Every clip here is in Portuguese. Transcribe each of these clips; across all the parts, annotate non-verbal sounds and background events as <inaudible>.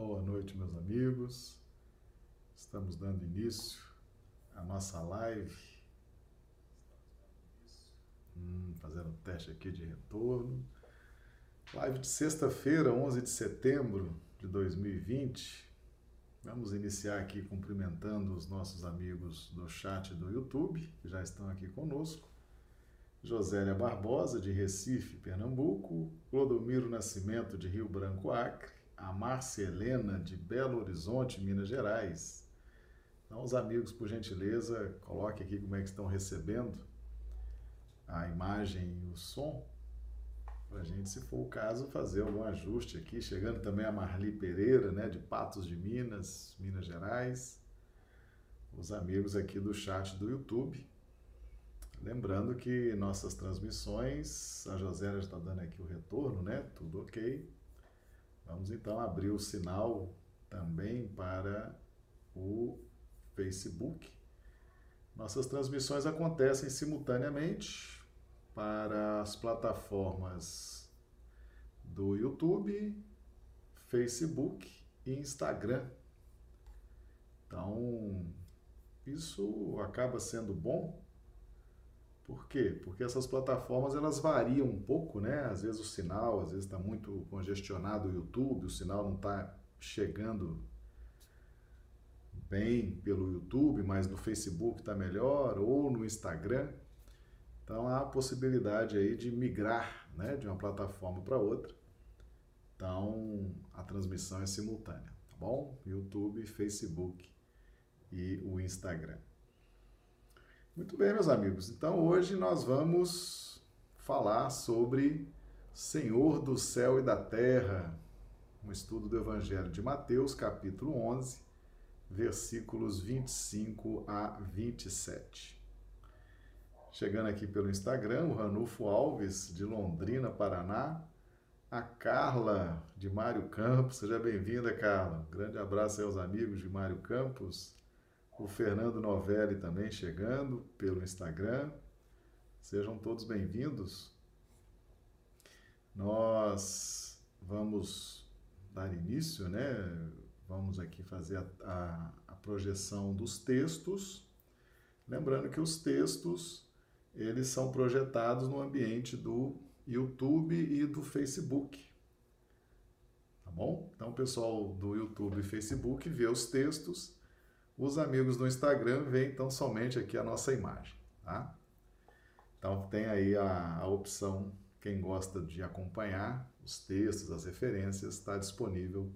Boa noite, meus amigos. Estamos dando início à nossa live. Hum, fazendo um teste aqui de retorno. Live de sexta-feira, 11 de setembro de 2020. Vamos iniciar aqui cumprimentando os nossos amigos do chat do YouTube, que já estão aqui conosco. Josélia Barbosa, de Recife, Pernambuco. Clodomiro Nascimento, de Rio Branco, Acre a Márcia Helena, de Belo Horizonte, Minas Gerais. Então, os amigos, por gentileza, coloque aqui como é que estão recebendo a imagem e o som, para a gente, se for o caso, fazer algum ajuste aqui. Chegando também a Marli Pereira, né, de Patos de Minas, Minas Gerais. Os amigos aqui do chat do YouTube. Lembrando que nossas transmissões, a Josélia está dando aqui o retorno, né? Tudo ok. Vamos então abrir o sinal também para o Facebook. Nossas transmissões acontecem simultaneamente para as plataformas do YouTube, Facebook e Instagram. Então, isso acaba sendo bom por quê? Porque essas plataformas elas variam um pouco, né? Às vezes o sinal, às vezes está muito congestionado o YouTube, o sinal não está chegando bem pelo YouTube, mas no Facebook está melhor, ou no Instagram. Então há a possibilidade aí de migrar né, de uma plataforma para outra. Então a transmissão é simultânea, tá bom? YouTube, Facebook e o Instagram. Muito bem, meus amigos. Então hoje nós vamos falar sobre Senhor do céu e da terra, um estudo do Evangelho de Mateus, capítulo 11, versículos 25 a 27. Chegando aqui pelo Instagram, o Ranulfo Alves, de Londrina, Paraná. A Carla, de Mário Campos. Seja bem-vinda, Carla. Grande abraço aí aos amigos de Mário Campos o Fernando Novelli também chegando pelo Instagram. Sejam todos bem-vindos. Nós vamos dar início, né? Vamos aqui fazer a, a, a projeção dos textos. Lembrando que os textos eles são projetados no ambiente do YouTube e do Facebook. Tá bom? Então, o pessoal do YouTube e Facebook vê os textos os amigos do Instagram veem então somente aqui a nossa imagem, tá? Então tem aí a, a opção, quem gosta de acompanhar os textos, as referências, está disponível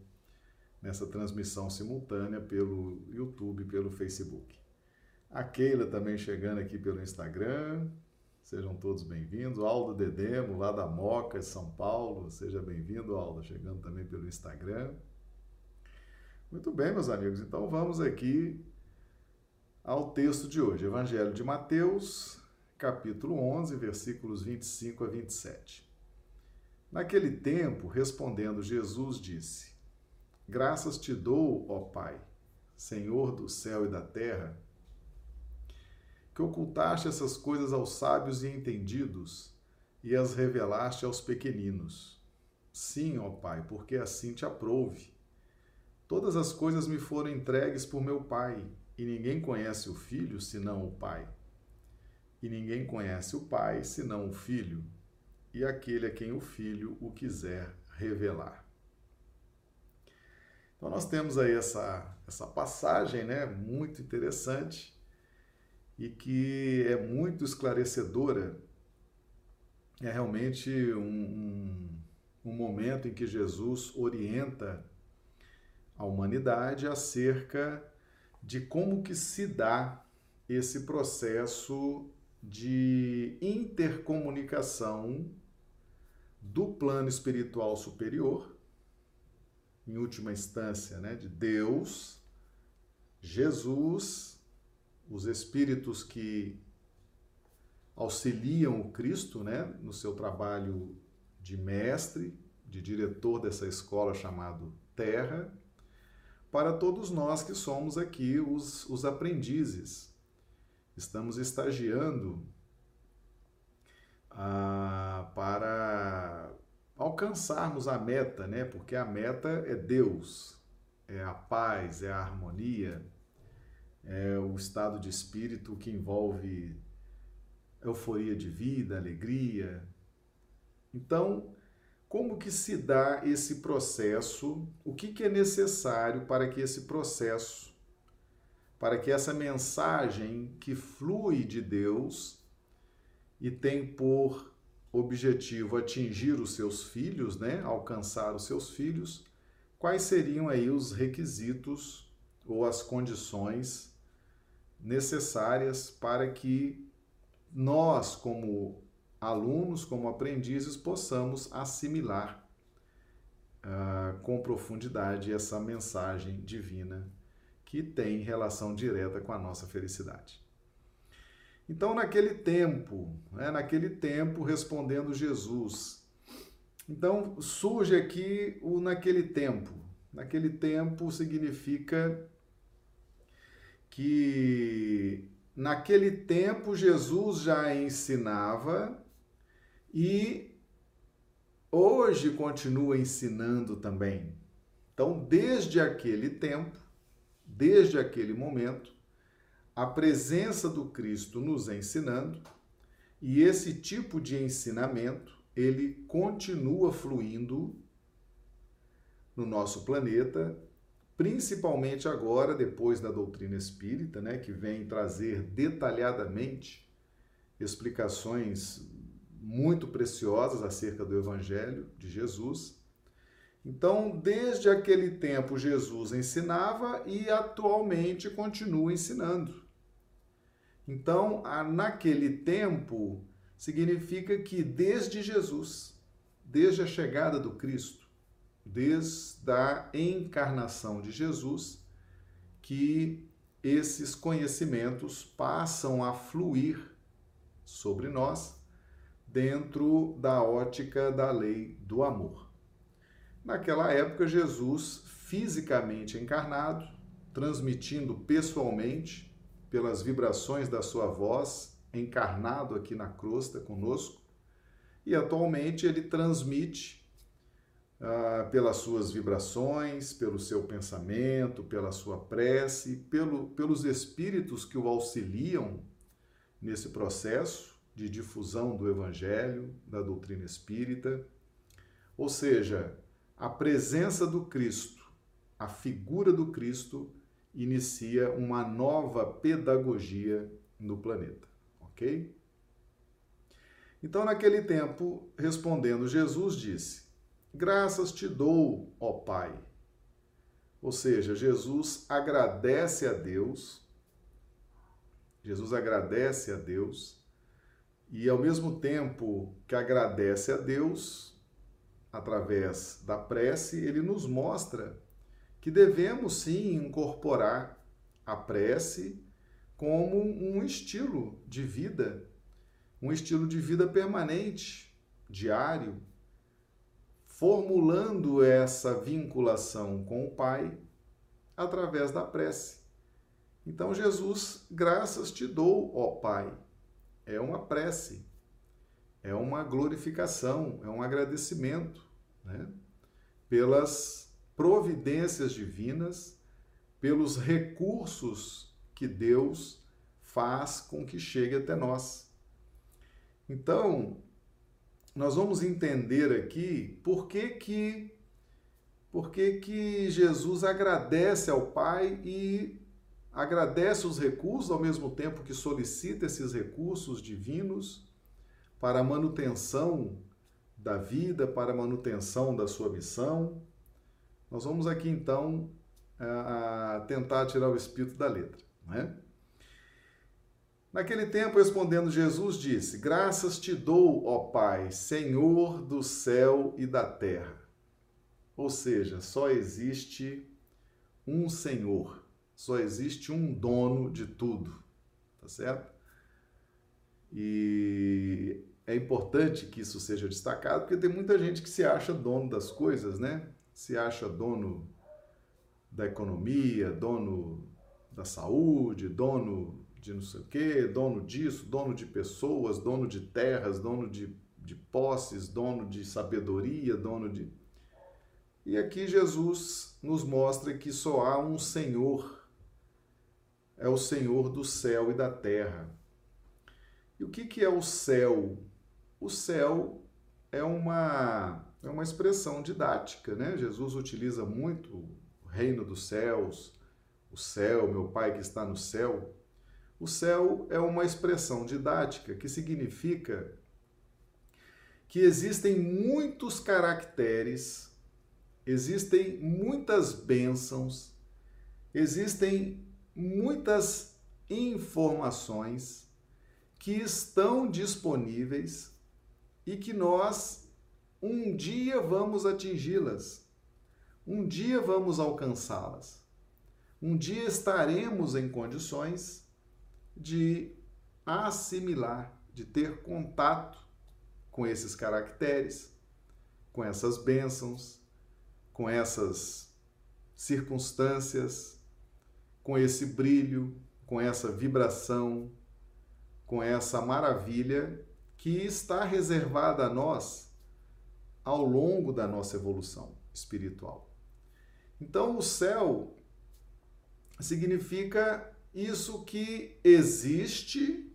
nessa transmissão simultânea pelo YouTube, pelo Facebook. A Keila também chegando aqui pelo Instagram. Sejam todos bem-vindos. Aldo Dedemo, lá da Moca, São Paulo. Seja bem-vindo, Aldo, chegando também pelo Instagram. Muito bem, meus amigos, então vamos aqui ao texto de hoje, Evangelho de Mateus, capítulo 11, versículos 25 a 27. Naquele tempo, respondendo Jesus, disse: Graças te dou, ó Pai, Senhor do céu e da terra, que ocultaste essas coisas aos sábios e entendidos e as revelaste aos pequeninos. Sim, ó Pai, porque assim te aprouve. Todas as coisas me foram entregues por meu Pai, e ninguém conhece o Filho senão o Pai. E ninguém conhece o Pai senão o Filho, e aquele a quem o Filho o quiser revelar. Então nós temos aí essa, essa passagem, né, muito interessante e que é muito esclarecedora. É realmente um, um, um momento em que Jesus orienta a humanidade acerca de como que se dá esse processo de intercomunicação do plano espiritual superior, em última instância, né, de Deus, Jesus, os espíritos que auxiliam o Cristo, né, no seu trabalho de mestre, de diretor dessa escola chamado Terra, para todos nós que somos aqui os, os aprendizes. Estamos estagiando ah, para alcançarmos a meta, né? Porque a meta é Deus. é a paz, é a harmonia, é o estado de espírito que envolve euforia de vida, alegria. Então, como que se dá esse processo? O que, que é necessário para que esse processo, para que essa mensagem que flui de Deus e tem por objetivo atingir os seus filhos, né, alcançar os seus filhos, quais seriam aí os requisitos ou as condições necessárias para que nós, como alunos, como aprendizes, possamos assimilar uh, com profundidade essa mensagem divina que tem relação direta com a nossa felicidade. Então, naquele tempo, né, naquele tempo, respondendo Jesus. Então, surge aqui o naquele tempo. Naquele tempo significa que naquele tempo Jesus já ensinava e hoje continua ensinando também. Então, desde aquele tempo, desde aquele momento, a presença do Cristo nos ensinando e esse tipo de ensinamento ele continua fluindo no nosso planeta, principalmente agora depois da doutrina espírita, né, que vem trazer detalhadamente explicações muito preciosas acerca do evangelho de Jesus. Então, desde aquele tempo Jesus ensinava e atualmente continua ensinando. Então, naquele tempo, significa que desde Jesus, desde a chegada do Cristo, desde a encarnação de Jesus, que esses conhecimentos passam a fluir sobre nós dentro da ótica da lei do amor. Naquela época, Jesus, fisicamente encarnado, transmitindo pessoalmente pelas vibrações da sua voz, encarnado aqui na crosta conosco, e atualmente ele transmite ah, pelas suas vibrações, pelo seu pensamento, pela sua prece, pelo, pelos espíritos que o auxiliam nesse processo de difusão do Evangelho, da doutrina espírita. Ou seja, a presença do Cristo, a figura do Cristo, inicia uma nova pedagogia no planeta, ok? Então, naquele tempo, respondendo, Jesus disse: Graças te dou, ó Pai. Ou seja, Jesus agradece a Deus, Jesus agradece a Deus, e ao mesmo tempo que agradece a Deus, através da prece, ele nos mostra que devemos sim incorporar a prece como um estilo de vida, um estilo de vida permanente, diário, formulando essa vinculação com o Pai através da prece. Então, Jesus, graças te dou, ó Pai. É uma prece, é uma glorificação, é um agradecimento né? pelas providências divinas, pelos recursos que Deus faz com que chegue até nós. Então, nós vamos entender aqui por que que por que, que Jesus agradece ao Pai e agradece os recursos ao mesmo tempo que solicita esses recursos divinos para a manutenção da vida, para a manutenção da sua missão. Nós vamos aqui então a, tentar tirar o espírito da letra. Né? Naquele tempo, respondendo Jesus, disse: Graças te dou, ó Pai, Senhor do céu e da terra. Ou seja, só existe um Senhor, só existe um dono de tudo, tá certo? E é importante que isso seja destacado, porque tem muita gente que se acha dono das coisas, né? se acha dono da economia, dono da saúde, dono de não sei o quê, dono disso, dono de pessoas, dono de terras, dono de, de posses, dono de sabedoria, dono de. E aqui Jesus nos mostra que só há um Senhor, é o Senhor do céu e da terra. E o que, que é o céu? O céu é uma, é uma expressão didática, né? Jesus utiliza muito o reino dos céus, o céu, meu Pai que está no céu. O céu é uma expressão didática que significa que existem muitos caracteres, existem muitas bênçãos, existem muitas informações que estão disponíveis e que nós um dia vamos atingi-las, um dia vamos alcançá-las, um dia estaremos em condições de assimilar, de ter contato com esses caracteres, com essas bênçãos, com essas circunstâncias, com esse brilho, com essa vibração, com essa maravilha que está reservada a nós ao longo da nossa evolução espiritual. Então, o céu significa isso que existe,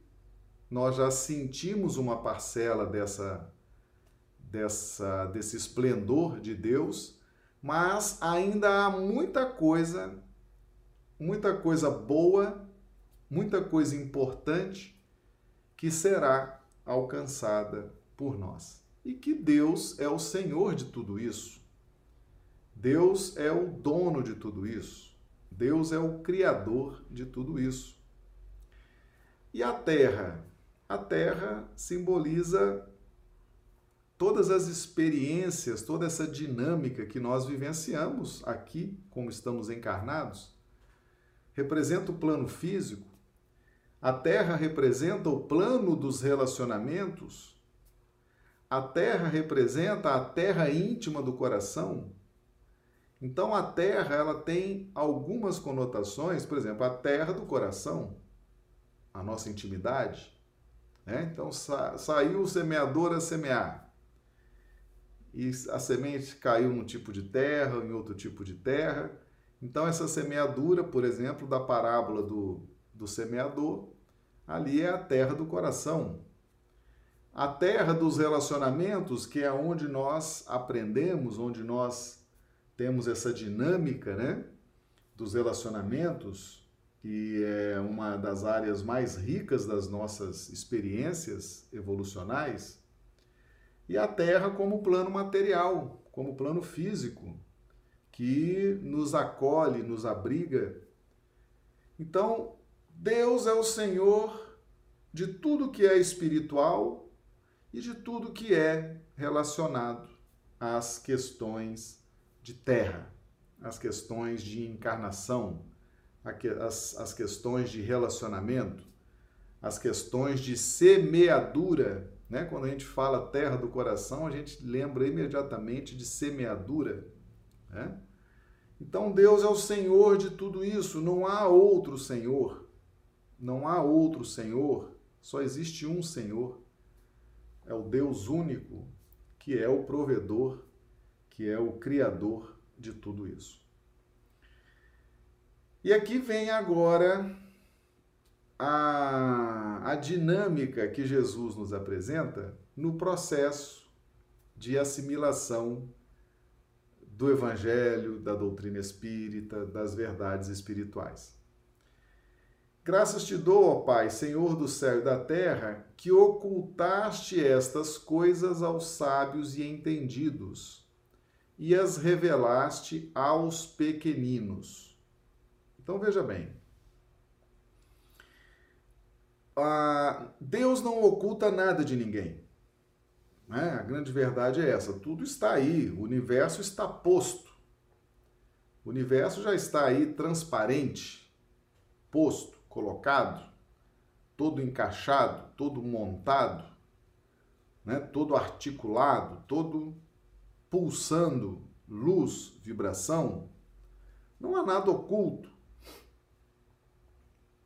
nós já sentimos uma parcela dessa, dessa desse esplendor de Deus, mas ainda há muita coisa, muita coisa boa, muita coisa importante que será alcançada por nós. E que Deus é o Senhor de tudo isso. Deus é o dono de tudo isso. Deus é o criador de tudo isso. E a terra? A terra simboliza todas as experiências, toda essa dinâmica que nós vivenciamos aqui, como estamos encarnados. Representa o plano físico, a terra representa o plano dos relacionamentos. A terra representa a terra íntima do coração. Então a terra ela tem algumas conotações, por exemplo, a terra do coração, a nossa intimidade. Né? Então sa saiu o semeador a semear. E a semente caiu num tipo de terra, em outro tipo de terra. Então essa semeadura, por exemplo, da parábola do, do semeador, ali é a terra do coração. A terra dos relacionamentos, que é onde nós aprendemos, onde nós temos essa dinâmica, né, dos relacionamentos, que é uma das áreas mais ricas das nossas experiências evolucionais. E a terra como plano material, como plano físico, que nos acolhe, nos abriga. Então, Deus é o Senhor de tudo que é espiritual e de tudo que é relacionado às questões de terra, às questões de encarnação, às, questões de relacionamento, às questões de semeadura. Né? Quando a gente fala terra do coração, a gente lembra imediatamente de semeadura. Né? Então Deus é o Senhor de tudo isso, não há outro Senhor. Não há outro Senhor, só existe um Senhor. É o Deus único, que é o provedor, que é o criador de tudo isso. E aqui vem agora a, a dinâmica que Jesus nos apresenta no processo de assimilação do Evangelho, da doutrina espírita, das verdades espirituais. Graças te dou, ó Pai, Senhor do céu e da terra, que ocultaste estas coisas aos sábios e entendidos, e as revelaste aos pequeninos. Então veja bem. Deus não oculta nada de ninguém. Né? A grande verdade é essa: tudo está aí, o universo está posto. O universo já está aí transparente, posto colocado, todo encaixado, todo montado, né? todo articulado, todo pulsando luz, vibração, não há nada oculto.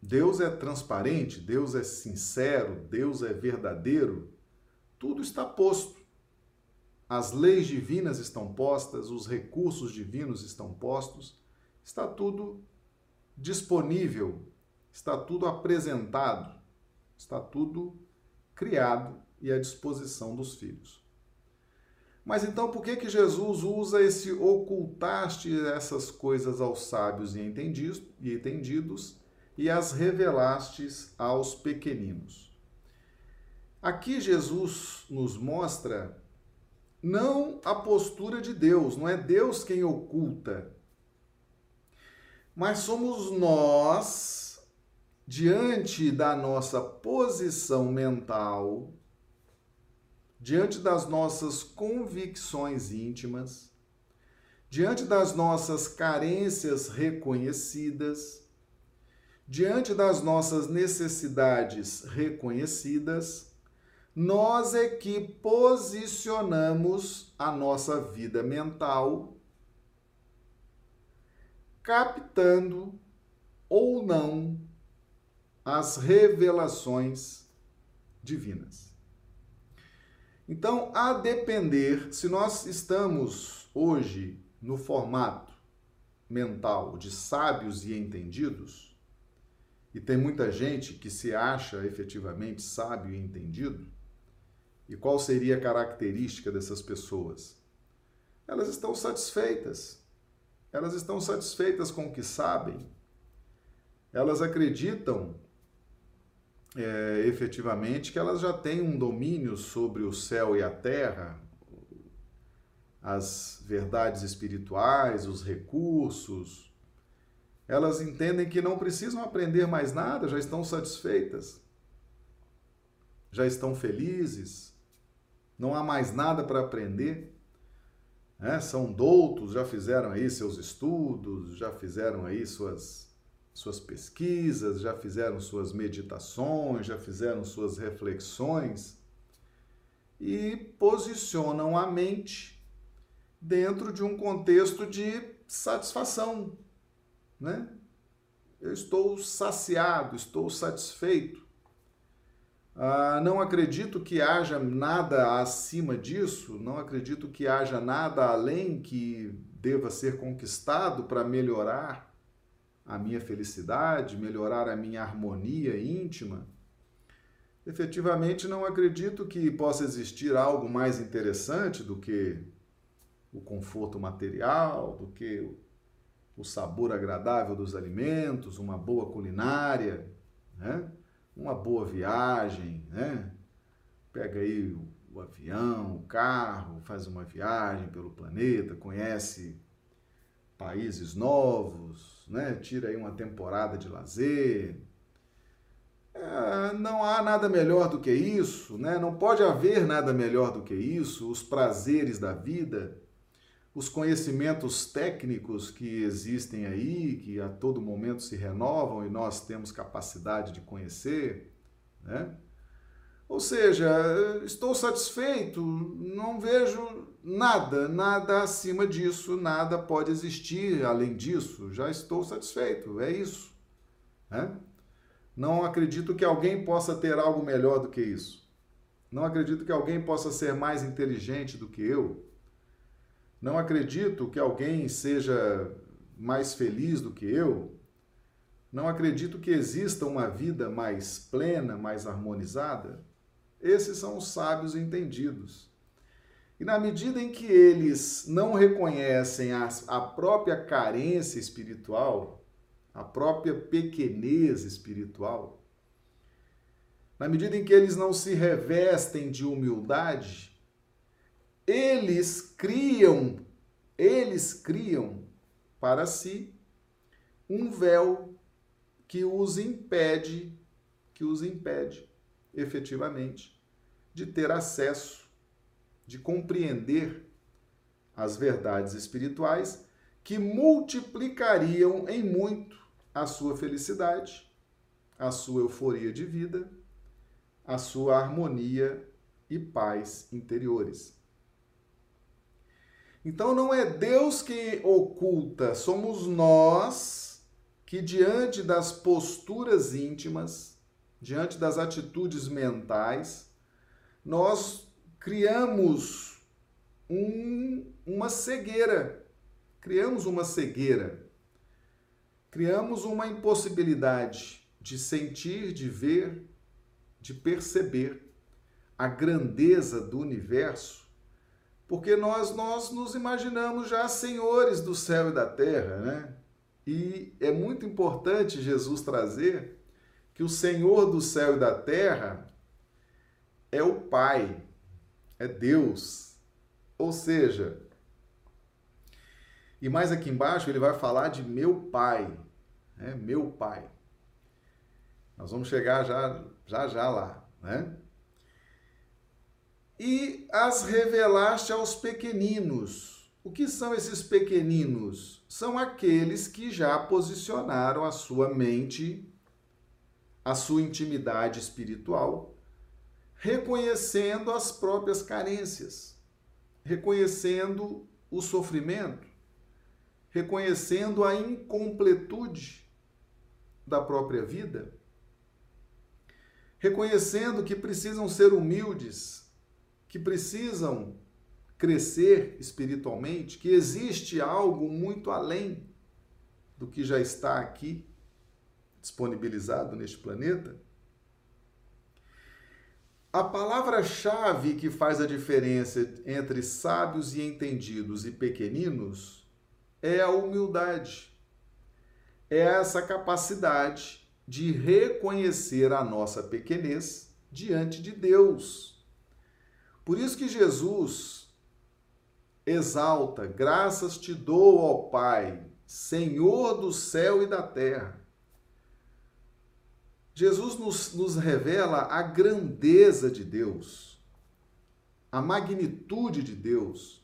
Deus é transparente, Deus é sincero, Deus é verdadeiro, tudo está posto. as leis divinas estão postas, os recursos divinos estão postos, está tudo disponível, está tudo apresentado, está tudo criado e à disposição dos filhos. Mas então por que que Jesus usa esse ocultaste essas coisas aos sábios e entendidos e as revelastes aos pequeninos? Aqui Jesus nos mostra não a postura de Deus, não é Deus quem oculta, mas somos nós, diante da nossa posição mental, diante das nossas convicções íntimas, diante das nossas carências reconhecidas, diante das nossas necessidades reconhecidas, nós é que posicionamos a nossa vida mental, captando ou não as revelações divinas. Então, a depender, se nós estamos hoje no formato mental de sábios e entendidos, e tem muita gente que se acha efetivamente sábio e entendido, e qual seria a característica dessas pessoas? Elas estão satisfeitas. Elas estão satisfeitas com o que sabem. Elas acreditam é, efetivamente que elas já têm um domínio sobre o céu e a terra, as verdades espirituais, os recursos. Elas entendem que não precisam aprender mais nada, já estão satisfeitas, já estão felizes, não há mais nada para aprender. É, são doutos, já fizeram aí seus estudos, já fizeram aí suas suas pesquisas, já fizeram suas meditações, já fizeram suas reflexões e posicionam a mente dentro de um contexto de satisfação, né? Eu estou saciado, estou satisfeito. Ah, não acredito que haja nada acima disso, não acredito que haja nada além que deva ser conquistado para melhorar a minha felicidade, melhorar a minha harmonia íntima, efetivamente não acredito que possa existir algo mais interessante do que o conforto material, do que o sabor agradável dos alimentos, uma boa culinária, né? Uma boa viagem, né? Pega aí o avião, o carro, faz uma viagem pelo planeta, conhece países novos, né? tira aí uma temporada de lazer. É, não há nada melhor do que isso, né? não pode haver nada melhor do que isso. Os prazeres da vida, os conhecimentos técnicos que existem aí, que a todo momento se renovam e nós temos capacidade de conhecer, né? Ou seja, estou satisfeito, não vejo nada, nada acima disso, nada pode existir além disso, já estou satisfeito, é isso. Né? Não acredito que alguém possa ter algo melhor do que isso. Não acredito que alguém possa ser mais inteligente do que eu. Não acredito que alguém seja mais feliz do que eu. Não acredito que exista uma vida mais plena, mais harmonizada. Esses são os sábios entendidos. E na medida em que eles não reconhecem a, a própria carência espiritual, a própria pequenez espiritual, na medida em que eles não se revestem de humildade, eles criam, eles criam para si um véu que os impede, que os impede efetivamente de ter acesso, de compreender as verdades espirituais que multiplicariam em muito a sua felicidade, a sua euforia de vida, a sua harmonia e paz interiores. Então não é Deus que oculta, somos nós que, diante das posturas íntimas, diante das atitudes mentais, nós criamos um, uma cegueira. Criamos uma cegueira. Criamos uma impossibilidade de sentir, de ver, de perceber a grandeza do universo, porque nós nós nos imaginamos já senhores do céu e da terra, né? E é muito importante Jesus trazer que o Senhor do céu e da terra é o Pai, é Deus. Ou seja, e mais aqui embaixo ele vai falar de meu Pai, né? Meu Pai. Nós vamos chegar já já já lá, né? E as revelaste aos pequeninos. O que são esses pequeninos? São aqueles que já posicionaram a sua mente, a sua intimidade espiritual, reconhecendo as próprias carências, reconhecendo o sofrimento, reconhecendo a incompletude da própria vida reconhecendo que precisam ser humildes, que precisam crescer espiritualmente, que existe algo muito além do que já está aqui disponibilizado neste planeta. A palavra-chave que faz a diferença entre sábios e entendidos e pequeninos é a humildade. É essa capacidade de reconhecer a nossa pequenez diante de Deus. Por isso que Jesus exalta: graças te dou, ó Pai, Senhor do céu e da terra. Jesus nos, nos revela a grandeza de Deus, a magnitude de Deus.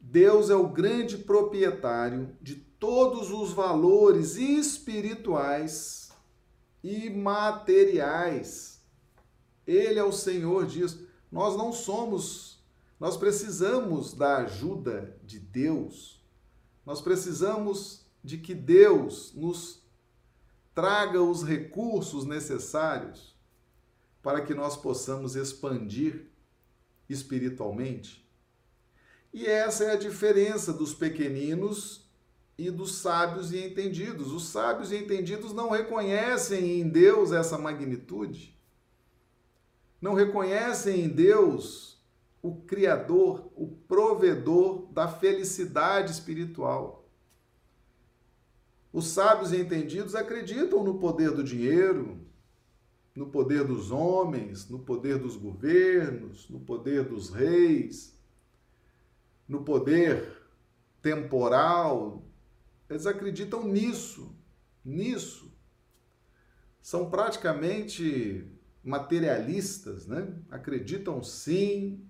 Deus é o grande proprietário de todos os valores espirituais e materiais. Ele é o Senhor disso. Nós não somos, nós precisamos da ajuda de Deus. Nós precisamos de que Deus nos traga os recursos necessários para que nós possamos expandir espiritualmente. E essa é a diferença dos pequeninos e dos sábios e entendidos. Os sábios e entendidos não reconhecem em Deus essa magnitude, não reconhecem em Deus o Criador, o provedor da felicidade espiritual. Os sábios e entendidos acreditam no poder do dinheiro, no poder dos homens, no poder dos governos, no poder dos reis, no poder temporal eles acreditam nisso, nisso. São praticamente materialistas, né? Acreditam sim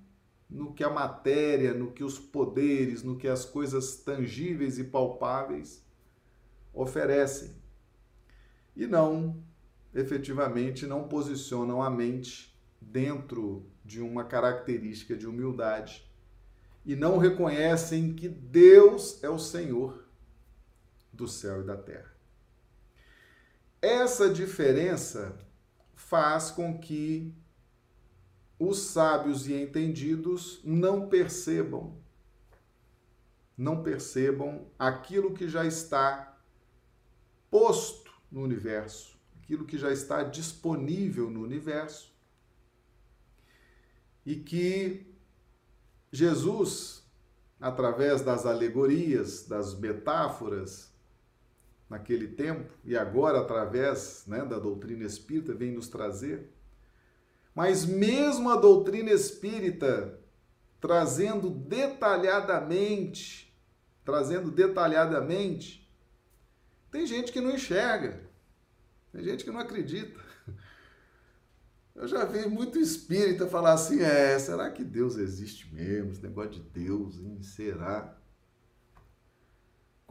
no que a matéria, no que os poderes, no que as coisas tangíveis e palpáveis oferecem. E não, efetivamente, não posicionam a mente dentro de uma característica de humildade e não reconhecem que Deus é o Senhor do céu e da terra. Essa diferença faz com que os sábios e entendidos não percebam, não percebam aquilo que já está posto no universo, aquilo que já está disponível no universo. E que Jesus, através das alegorias, das metáforas, naquele tempo e agora através né, da doutrina espírita vem nos trazer. Mas mesmo a doutrina espírita trazendo detalhadamente, trazendo detalhadamente, tem gente que não enxerga, tem gente que não acredita. Eu já vi muito espírita falar assim: é, será que Deus existe mesmo? Esse negócio de Deus, hein? Será?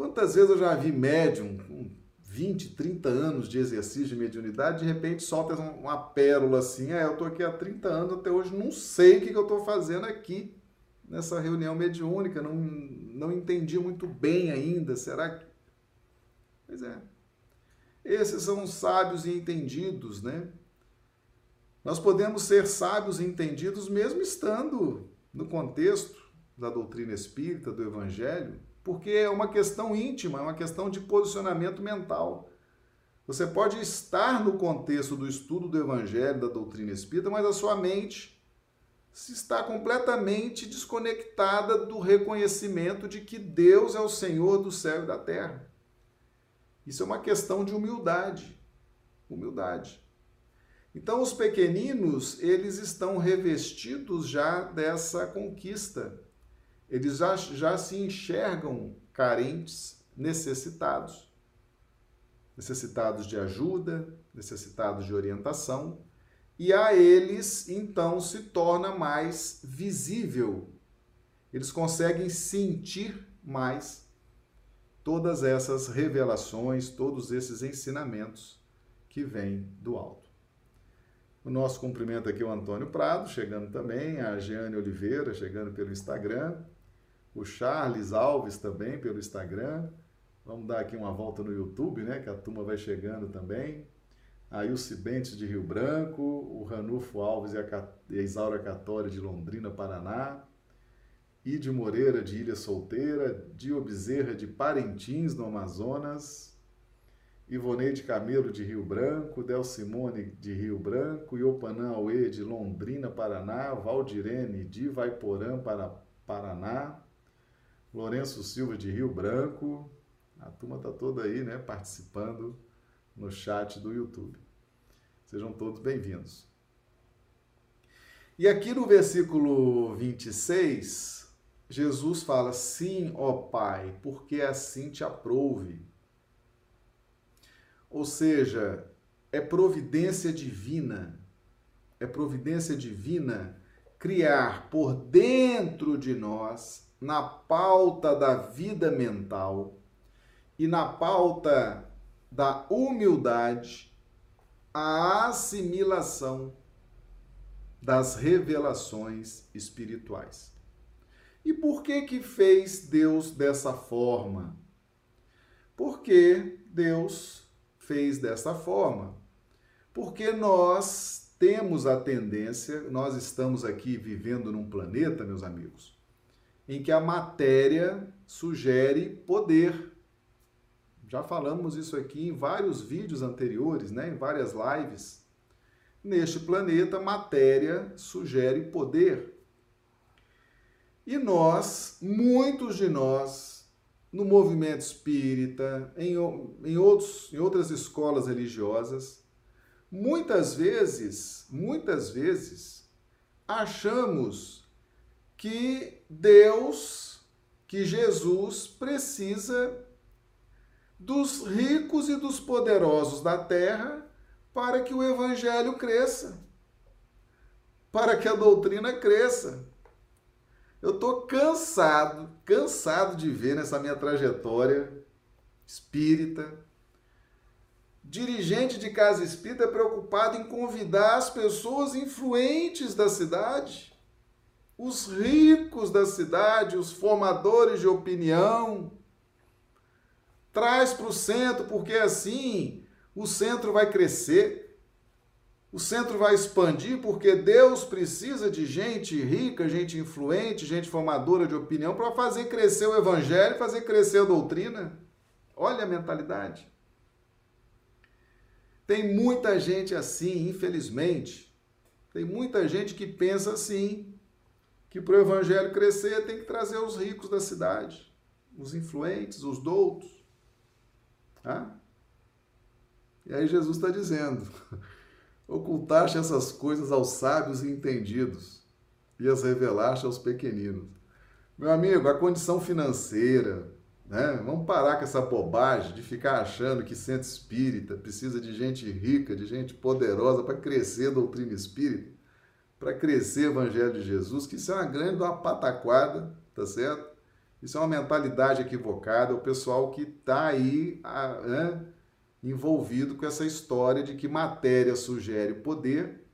Quantas vezes eu já vi médium com 20, 30 anos de exercício de mediunidade, de repente solta uma pérola assim, é, eu estou aqui há 30 anos, até hoje não sei o que, que eu estou fazendo aqui nessa reunião mediúnica, não, não entendi muito bem ainda, será que... Pois é. Esses são os sábios e entendidos, né? Nós podemos ser sábios e entendidos mesmo estando no contexto da doutrina espírita, do evangelho, porque é uma questão íntima, é uma questão de posicionamento mental. Você pode estar no contexto do estudo do evangelho, da doutrina espírita, mas a sua mente se está completamente desconectada do reconhecimento de que Deus é o Senhor do céu e da terra. Isso é uma questão de humildade. Humildade. Então os pequeninos, eles estão revestidos já dessa conquista. Eles já, já se enxergam carentes, necessitados. Necessitados de ajuda, necessitados de orientação, e a eles então se torna mais visível. Eles conseguem sentir mais todas essas revelações, todos esses ensinamentos que vêm do alto. O nosso cumprimento aqui é o Antônio Prado, chegando também, a Jeane Oliveira, chegando pelo Instagram, o Charles Alves também pelo Instagram. Vamos dar aqui uma volta no YouTube, né? Que a turma vai chegando também. A Ilse Bentes de Rio Branco, o Ranulfo Alves e a Isaura Catória de Londrina, Paraná, Ide Moreira de Ilha Solteira, Dio Bezerra de Parintins, no Amazonas, Ivoneide Camelo de Rio Branco, Del Simone de Rio Branco, Iopanã Aue de Londrina, Paraná, Valdirene de Vaiporã, para Paraná, Lourenço Silva de Rio Branco, a turma está toda aí, né, participando no chat do YouTube. Sejam todos bem-vindos. E aqui no versículo 26, Jesus fala: Sim, ó Pai, porque assim te aprouve. Ou seja, é providência divina, é providência divina criar por dentro de nós, na pauta da vida mental e na pauta da humildade, a assimilação das revelações espirituais. E por que que fez Deus dessa forma? Porque Deus fez dessa forma. Porque nós temos a tendência, nós estamos aqui vivendo num planeta, meus amigos, em que a matéria sugere poder, já falamos isso aqui em vários vídeos anteriores, né, em várias lives. Neste planeta, matéria sugere poder. E nós, muitos de nós, no movimento espírita, em, em, outros, em outras escolas religiosas, muitas vezes, muitas vezes, achamos que Deus, que Jesus precisa dos ricos e dos poderosos da terra para que o evangelho cresça, para que a doutrina cresça. Eu estou cansado, cansado de ver nessa minha trajetória espírita, dirigente de casa espírita preocupado em convidar as pessoas influentes da cidade, os ricos da cidade, os formadores de opinião, Traz para o centro, porque assim o centro vai crescer, o centro vai expandir, porque Deus precisa de gente rica, gente influente, gente formadora de opinião para fazer crescer o evangelho, fazer crescer a doutrina. Olha a mentalidade. Tem muita gente assim, infelizmente. Tem muita gente que pensa assim, que para o evangelho crescer tem que trazer os ricos da cidade, os influentes, os doutos. Tá? E aí Jesus está dizendo: <laughs> ocultaste essas coisas aos sábios e entendidos e as revelaste aos pequeninos. Meu amigo, a condição financeira, né? Vamos parar com essa bobagem de ficar achando que centro espírita precisa de gente rica, de gente poderosa para crescer a doutrina espírita, para crescer o evangelho de Jesus, que isso é uma grande uma pataquada, tá certo? Isso é uma mentalidade equivocada. O pessoal que está aí né, envolvido com essa história de que matéria sugere poder.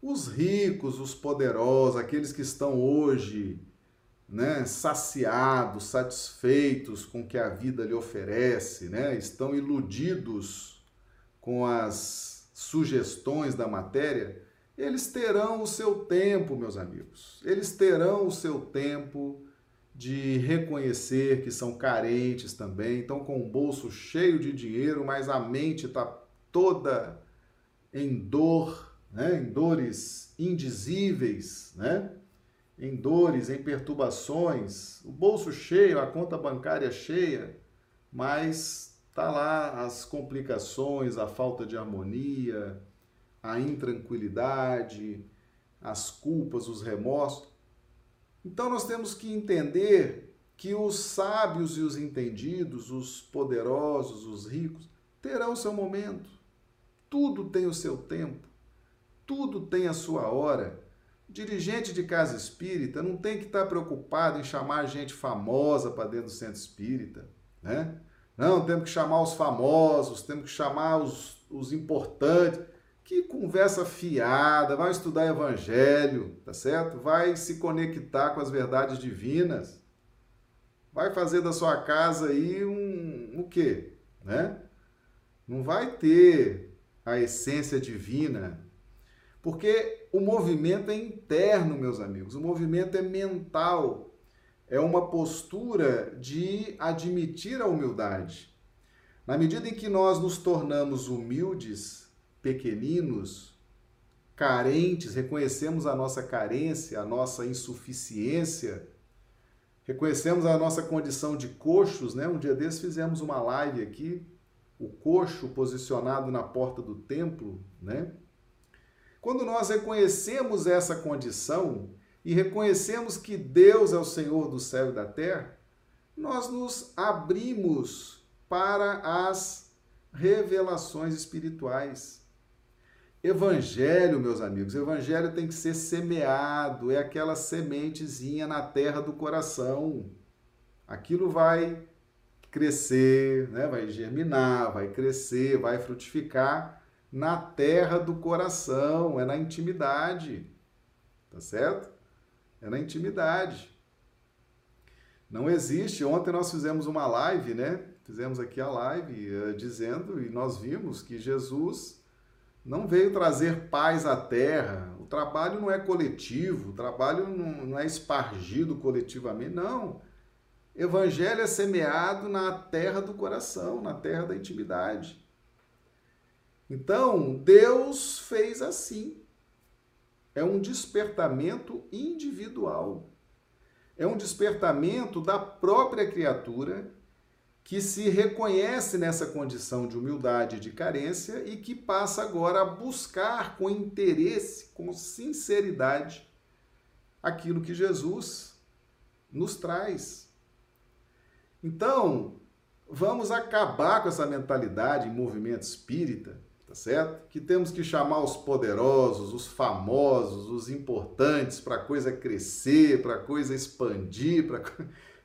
Os ricos, os poderosos, aqueles que estão hoje né, saciados, satisfeitos com o que a vida lhe oferece, né, estão iludidos com as sugestões da matéria, eles terão o seu tempo, meus amigos. Eles terão o seu tempo de reconhecer que são carentes também, estão com o bolso cheio de dinheiro, mas a mente está toda em dor, né? em dores indizíveis, né? em dores, em perturbações, o bolso cheio, a conta bancária cheia, mas tá lá as complicações, a falta de harmonia, a intranquilidade, as culpas, os remorsos. Então nós temos que entender que os sábios e os entendidos, os poderosos, os ricos, terão seu momento. Tudo tem o seu tempo. Tudo tem a sua hora. Dirigente de casa espírita não tem que estar preocupado em chamar gente famosa para dentro do centro espírita, né? Não, temos que chamar os famosos, temos que chamar os, os importantes. Que conversa fiada, vai estudar evangelho, tá certo? Vai se conectar com as verdades divinas. Vai fazer da sua casa aí um o quê, né? Não vai ter a essência divina, porque o movimento é interno, meus amigos. O movimento é mental. É uma postura de admitir a humildade. Na medida em que nós nos tornamos humildes, pequeninos, carentes, reconhecemos a nossa carência, a nossa insuficiência, reconhecemos a nossa condição de coxos, né? Um dia desses fizemos uma live aqui, o coxo posicionado na porta do templo, né? Quando nós reconhecemos essa condição e reconhecemos que Deus é o Senhor do céu e da terra, nós nos abrimos para as revelações espirituais. Evangelho, meus amigos, evangelho tem que ser semeado, é aquela sementezinha na terra do coração. Aquilo vai crescer, né? vai germinar, vai crescer, vai frutificar na terra do coração, é na intimidade. Tá certo? É na intimidade. Não existe. Ontem nós fizemos uma live, né? Fizemos aqui a live uh, dizendo e nós vimos que Jesus não veio trazer paz à terra. O trabalho não é coletivo, o trabalho não, não é espargido coletivamente, não. Evangelho é semeado na terra do coração, na terra da intimidade. Então, Deus fez assim. É um despertamento individual. É um despertamento da própria criatura que se reconhece nessa condição de humildade e de carência e que passa agora a buscar com interesse, com sinceridade, aquilo que Jesus nos traz. Então, vamos acabar com essa mentalidade em movimento espírita tá certo? Que temos que chamar os poderosos, os famosos, os importantes para a coisa crescer, para a coisa expandir, para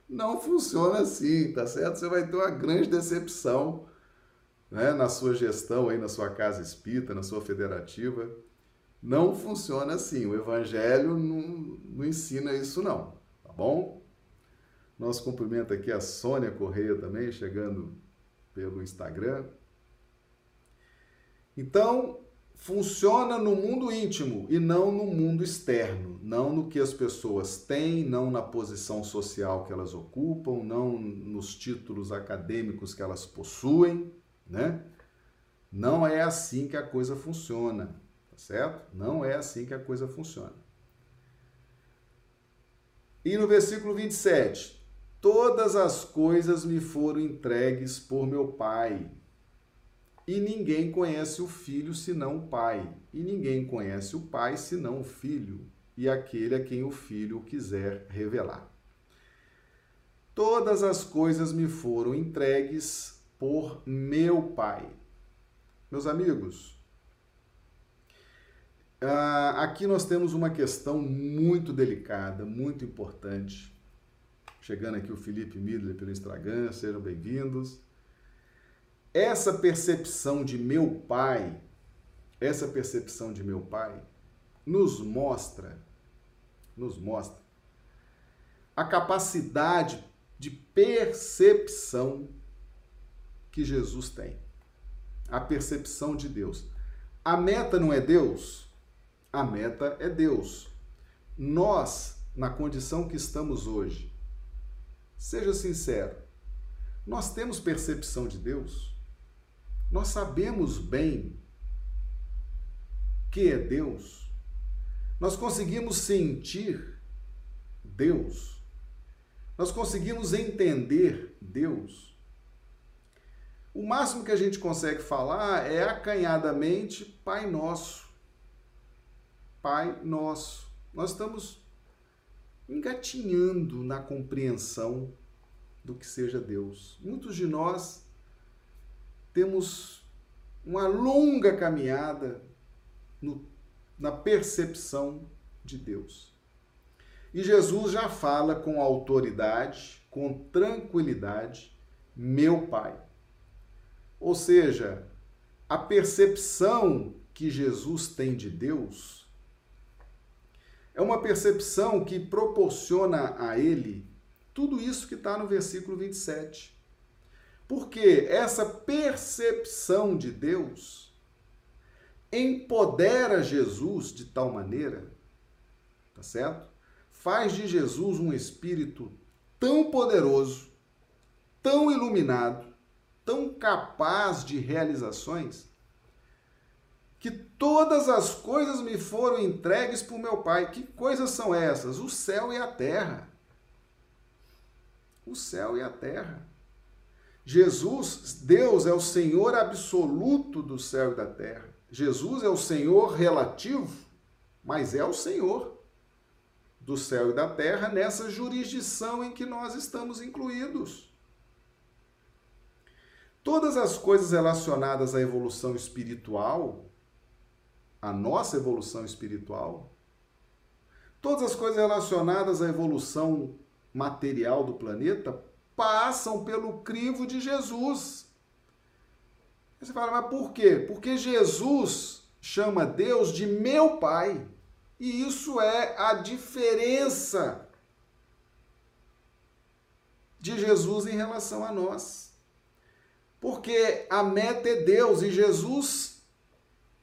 não funciona assim, tá certo? Você vai ter uma grande decepção, né, na sua gestão aí na sua casa espírita, na sua federativa. Não funciona assim. O evangelho não, não ensina isso não, tá bom? Nosso cumprimento aqui a Sônia Correia também, chegando pelo Instagram. Então, funciona no mundo íntimo e não no mundo externo, não no que as pessoas têm, não na posição social que elas ocupam, não nos títulos acadêmicos que elas possuem, né? Não é assim que a coisa funciona, tá certo? Não é assim que a coisa funciona. E no versículo 27, todas as coisas me foram entregues por meu Pai e ninguém conhece o filho senão o pai, e ninguém conhece o pai senão o filho, e aquele a quem o filho quiser revelar. Todas as coisas me foram entregues por meu pai. Meus amigos, ah, aqui nós temos uma questão muito delicada, muito importante. Chegando aqui o Felipe Midler pelo Instagram, sejam bem-vindos. Essa percepção de meu pai, essa percepção de meu pai, nos mostra, nos mostra a capacidade de percepção que Jesus tem. A percepção de Deus. A meta não é Deus? A meta é Deus. Nós, na condição que estamos hoje, seja sincero, nós temos percepção de Deus? Nós sabemos bem que é Deus? Nós conseguimos sentir Deus? Nós conseguimos entender Deus? O máximo que a gente consegue falar é acanhadamente Pai Nosso. Pai Nosso. Nós estamos engatinhando na compreensão do que seja Deus. Muitos de nós temos uma longa caminhada no, na percepção de Deus. E Jesus já fala com autoridade, com tranquilidade, meu Pai. Ou seja, a percepção que Jesus tem de Deus é uma percepção que proporciona a ele tudo isso que está no versículo 27. Porque essa percepção de Deus empodera Jesus de tal maneira, tá certo? Faz de Jesus um espírito tão poderoso, tão iluminado, tão capaz de realizações, que todas as coisas me foram entregues por meu Pai. Que coisas são essas? O céu e a terra. O céu e a terra. Jesus, Deus é o Senhor absoluto do céu e da terra. Jesus é o Senhor relativo, mas é o Senhor do céu e da terra nessa jurisdição em que nós estamos incluídos. Todas as coisas relacionadas à evolução espiritual, a nossa evolução espiritual, todas as coisas relacionadas à evolução material do planeta passam pelo crivo de Jesus. Você fala, mas por quê? Porque Jesus chama Deus de meu Pai. E isso é a diferença de Jesus em relação a nós. Porque a meta é Deus e Jesus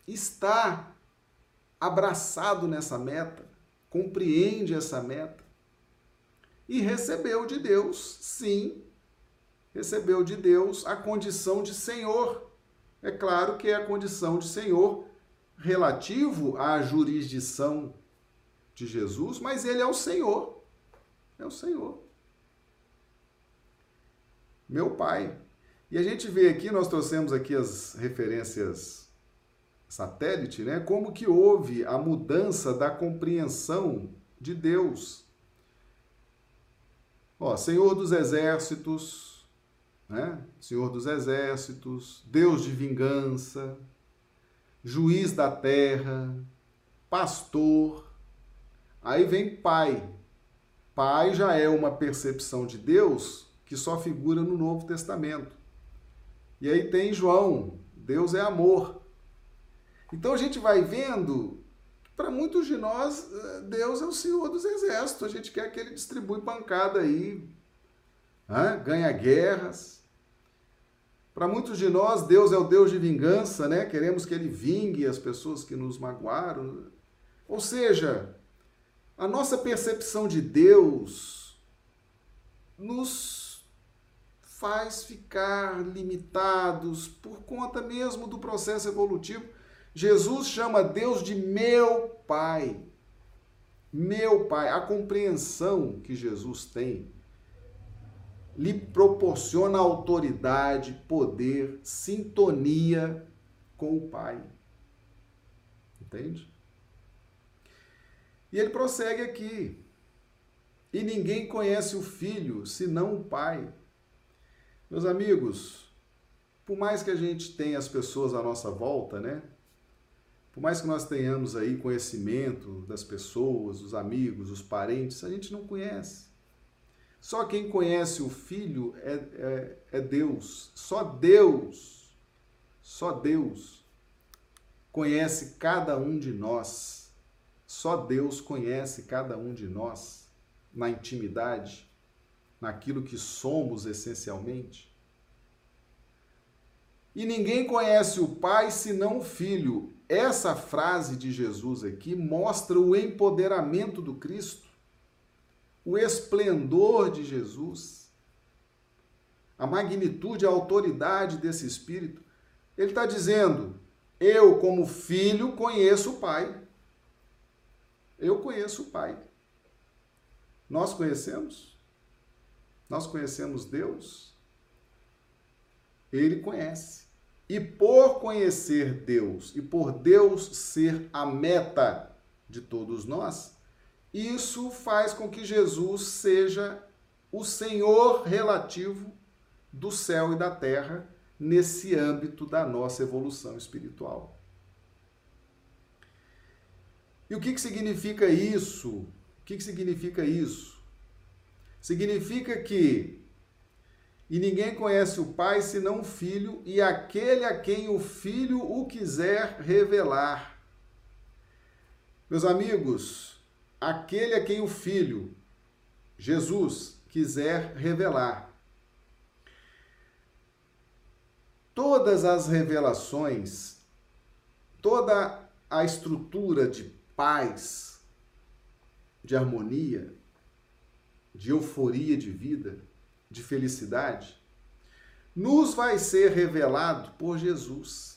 está abraçado nessa meta, compreende essa meta e recebeu de Deus, sim, recebeu de Deus a condição de Senhor. É claro que é a condição de Senhor relativo à jurisdição de Jesus, mas ele é o Senhor. É o Senhor. Meu Pai. E a gente vê aqui, nós trouxemos aqui as referências satélite, né? Como que houve a mudança da compreensão de Deus. Ó, Senhor dos exércitos, né? Senhor dos exércitos, Deus de vingança, juiz da terra, pastor. Aí vem pai. Pai já é uma percepção de Deus que só figura no Novo Testamento. E aí tem João, Deus é amor. Então a gente vai vendo, para muitos de nós, eh, Deus é o Senhor dos Exércitos. A gente quer que ele distribui pancada aí, né? ganha guerras. Para muitos de nós, Deus é o Deus de vingança, né? Queremos que ele vingue as pessoas que nos magoaram. Ou seja, a nossa percepção de Deus nos faz ficar limitados por conta mesmo do processo evolutivo. Jesus chama Deus de meu Pai. Meu Pai. A compreensão que Jesus tem lhe proporciona autoridade, poder, sintonia com o Pai. Entende? E ele prossegue aqui. E ninguém conhece o Filho senão o Pai meus amigos, por mais que a gente tenha as pessoas à nossa volta, né? Por mais que nós tenhamos aí conhecimento das pessoas, os amigos, os parentes, a gente não conhece. Só quem conhece o Filho é, é, é Deus. Só Deus, só Deus conhece cada um de nós. Só Deus conhece cada um de nós na intimidade naquilo que somos essencialmente? E ninguém conhece o Pai senão o Filho. Essa frase de Jesus aqui mostra o empoderamento do Cristo, o esplendor de Jesus, a magnitude, a autoridade desse Espírito. Ele está dizendo: eu, como filho, conheço o Pai. Eu conheço o Pai. Nós conhecemos? Nós conhecemos Deus? Ele conhece. E por conhecer Deus e por Deus ser a meta de todos nós, isso faz com que Jesus seja o Senhor relativo do céu e da terra nesse âmbito da nossa evolução espiritual. E o que, que significa isso? O que, que significa isso? Significa que e ninguém conhece o Pai senão o Filho, e aquele a quem o Filho o quiser revelar. Meus amigos, aquele a quem o Filho, Jesus, quiser revelar. todas as revelações, toda a estrutura de paz, de harmonia, de euforia de vida, de felicidade, nos vai ser revelado por Jesus.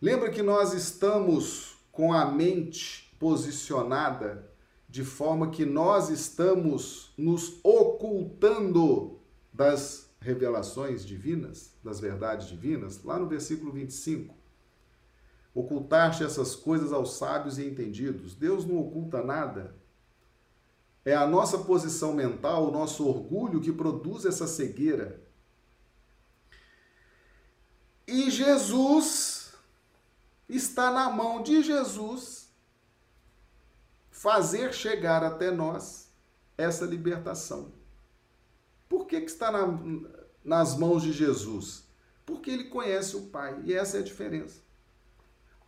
Lembra que nós estamos com a mente posicionada de forma que nós estamos nos ocultando das revelações divinas, das verdades divinas, lá no versículo 25. Ocultaste essas coisas aos sábios e entendidos. Deus não oculta nada. É a nossa posição mental, o nosso orgulho que produz essa cegueira. E Jesus está na mão de Jesus fazer chegar até nós essa libertação. Por que, que está na, nas mãos de Jesus? Porque ele conhece o Pai, e essa é a diferença.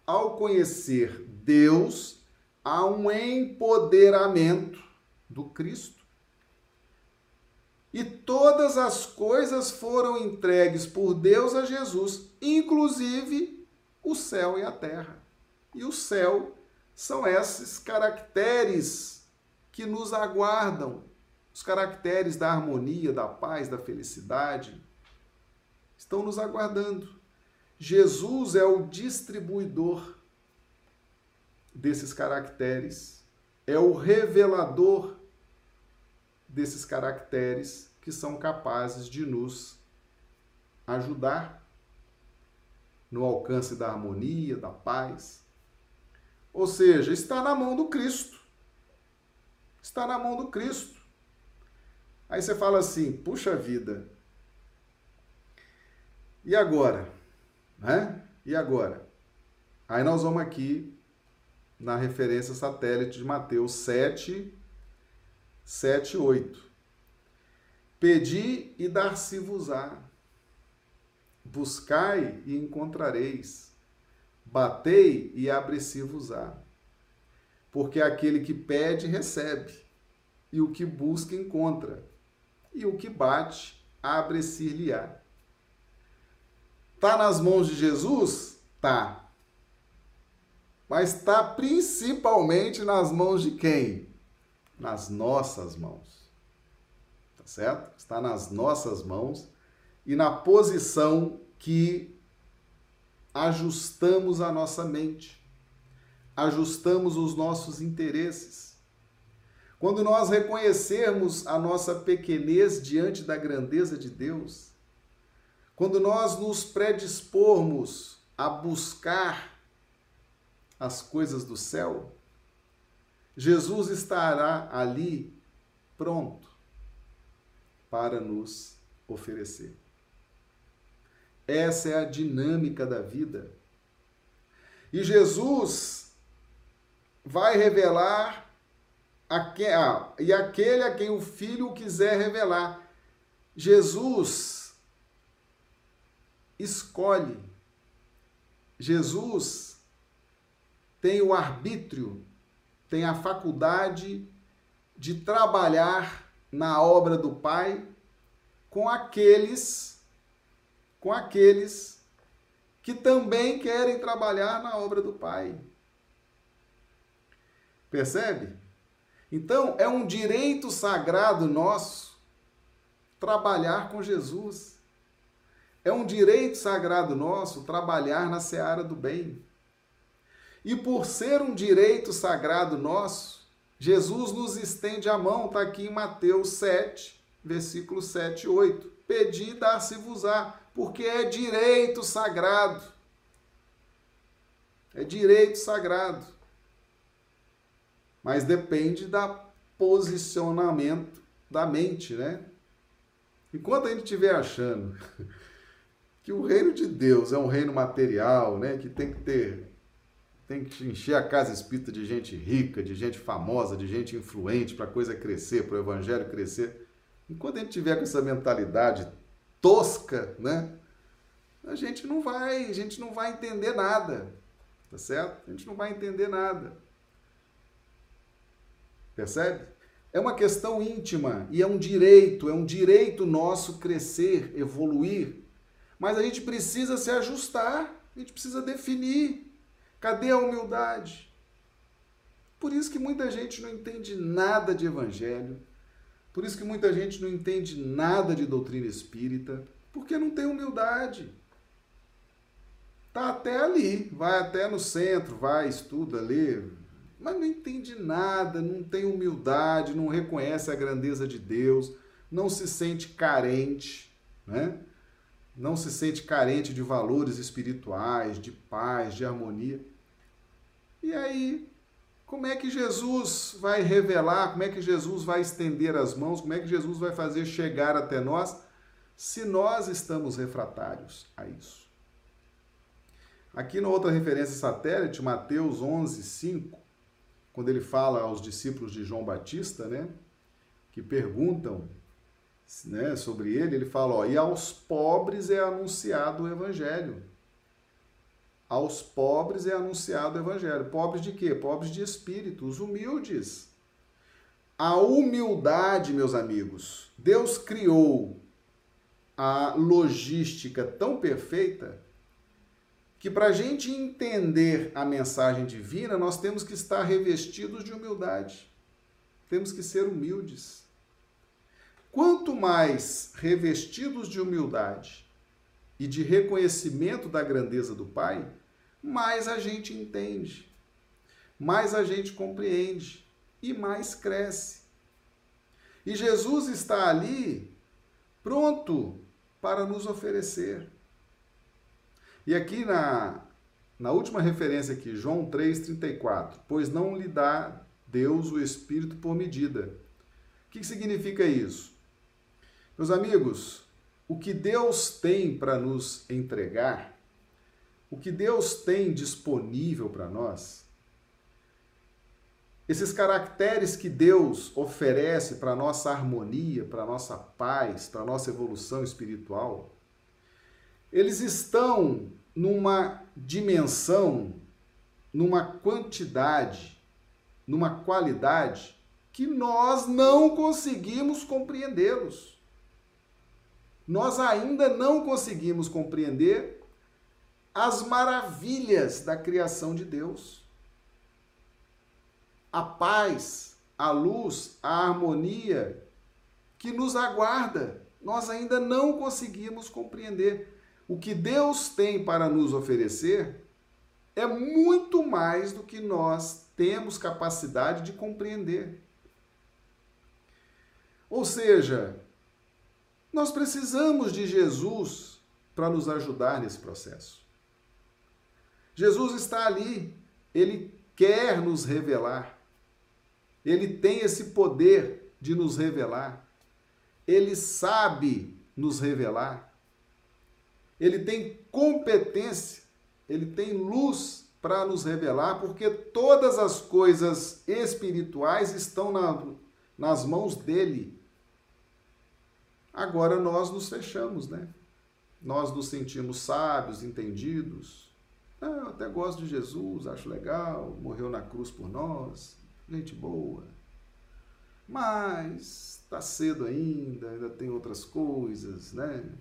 Ao conhecer Deus, há um empoderamento do Cristo. E todas as coisas foram entregues por Deus a Jesus, inclusive o céu e a terra. E o céu são esses caracteres que nos aguardam os caracteres da harmonia, da paz, da felicidade estão nos aguardando. Jesus é o distribuidor desses caracteres, é o revelador desses caracteres que são capazes de nos ajudar no alcance da harmonia, da paz. Ou seja, está na mão do Cristo. Está na mão do Cristo. Aí você fala assim: puxa vida, e agora? Né? E agora? Aí nós vamos aqui na referência satélite de Mateus 7, 7, 8. Pedi e dar-se-vos-á. Buscai e encontrareis. Batei e abre-se-vos-á. Porque aquele que pede, recebe. E o que busca, encontra e o que bate, abre-se-lhe-á. Tá nas mãos de Jesus? Tá. Mas está principalmente nas mãos de quem? Nas nossas mãos. Tá certo? Está nas nossas mãos e na posição que ajustamos a nossa mente, ajustamos os nossos interesses quando nós reconhecermos a nossa pequenez diante da grandeza de Deus, quando nós nos predispormos a buscar as coisas do céu, Jesus estará ali pronto para nos oferecer. Essa é a dinâmica da vida. E Jesus vai revelar ah, e aquele a quem o Filho quiser revelar. Jesus escolhe. Jesus tem o arbítrio, tem a faculdade de trabalhar na obra do Pai com aqueles com aqueles que também querem trabalhar na obra do Pai. Percebe? Então, é um direito sagrado nosso trabalhar com Jesus. É um direito sagrado nosso trabalhar na seara do bem. E por ser um direito sagrado nosso, Jesus nos estende a mão, está aqui em Mateus 7, versículo 7 e 8. Pedi, dar-se-vos-á, porque é direito sagrado. É direito sagrado. Mas depende da posicionamento da mente, né? Enquanto a gente estiver achando <laughs> que o reino de Deus é um reino material, né, que tem que ter tem que encher a casa espírita de gente rica, de gente famosa, de gente influente para a coisa crescer, para o evangelho crescer. Enquanto a gente tiver com essa mentalidade tosca, né, a gente não vai, a gente não vai entender nada. Tá certo? A gente não vai entender nada. Percebe? É uma questão íntima e é um direito, é um direito nosso crescer, evoluir. Mas a gente precisa se ajustar, a gente precisa definir. Cadê a humildade? Por isso que muita gente não entende nada de evangelho. Por isso que muita gente não entende nada de doutrina espírita, porque não tem humildade. Tá até ali, vai até no centro, vai, estuda, lê, mas não entende nada, não tem humildade, não reconhece a grandeza de Deus, não se sente carente, né? Não se sente carente de valores espirituais, de paz, de harmonia. E aí, como é que Jesus vai revelar, como é que Jesus vai estender as mãos, como é que Jesus vai fazer chegar até nós, se nós estamos refratários a isso? Aqui na outra referência satélite, Mateus 11, 5, quando ele fala aos discípulos de João Batista, né, que perguntam né, sobre ele, ele fala, ó, e aos pobres é anunciado o evangelho. Aos pobres é anunciado o evangelho. Pobres de quê? Pobres de espírito, os humildes. A humildade, meus amigos, Deus criou a logística tão perfeita que para a gente entender a mensagem divina, nós temos que estar revestidos de humildade. Temos que ser humildes. Quanto mais revestidos de humildade e de reconhecimento da grandeza do Pai, mais a gente entende, mais a gente compreende e mais cresce. E Jesus está ali pronto para nos oferecer. E aqui na, na última referência aqui, João 3,34, pois não lhe dá Deus o Espírito por medida. O que significa isso? Meus amigos, o que Deus tem para nos entregar, o que Deus tem disponível para nós, esses caracteres que Deus oferece para nossa harmonia, para nossa paz, para nossa evolução espiritual, eles estão numa dimensão, numa quantidade, numa qualidade que nós não conseguimos compreendê-los. Nós ainda não conseguimos compreender as maravilhas da criação de Deus. A paz, a luz, a harmonia que nos aguarda, nós ainda não conseguimos compreender. O que Deus tem para nos oferecer é muito mais do que nós temos capacidade de compreender. Ou seja, nós precisamos de Jesus para nos ajudar nesse processo. Jesus está ali, ele quer nos revelar. Ele tem esse poder de nos revelar. Ele sabe nos revelar ele tem competência, ele tem luz para nos revelar, porque todas as coisas espirituais estão na, nas mãos dele. Agora nós nos fechamos, né? Nós nos sentimos sábios, entendidos. Ah, eu até gosto de Jesus, acho legal, morreu na cruz por nós, gente boa. Mas está cedo ainda, ainda tem outras coisas, né?